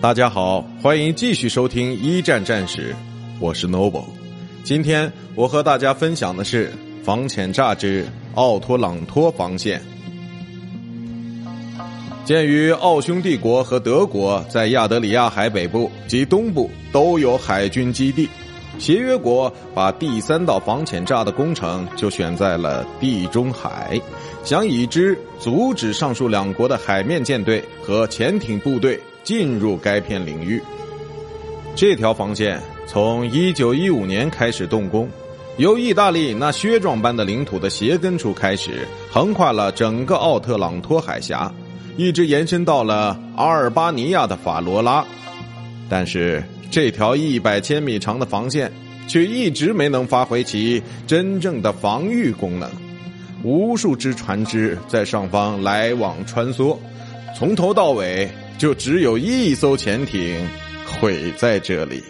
大家好，欢迎继续收听一战战史，我是 Noble。今天我和大家分享的是防潜炸之奥托朗托防线。鉴于奥匈帝国和德国在亚得里亚海北部及东部都有海军基地，协约国把第三道防潜炸的工程就选在了地中海，想以之阻止上述两国的海面舰队和潜艇部队。进入该片领域，这条防线从一九一五年开始动工，由意大利那靴状般的领土的鞋跟处开始，横跨了整个奥特朗托海峡，一直延伸到了阿尔巴尼亚的法罗拉。但是这条一百千米长的防线却一直没能发挥其真正的防御功能。无数只船只在上方来往穿梭从头到尾就只有一艘潜艇毁在这里。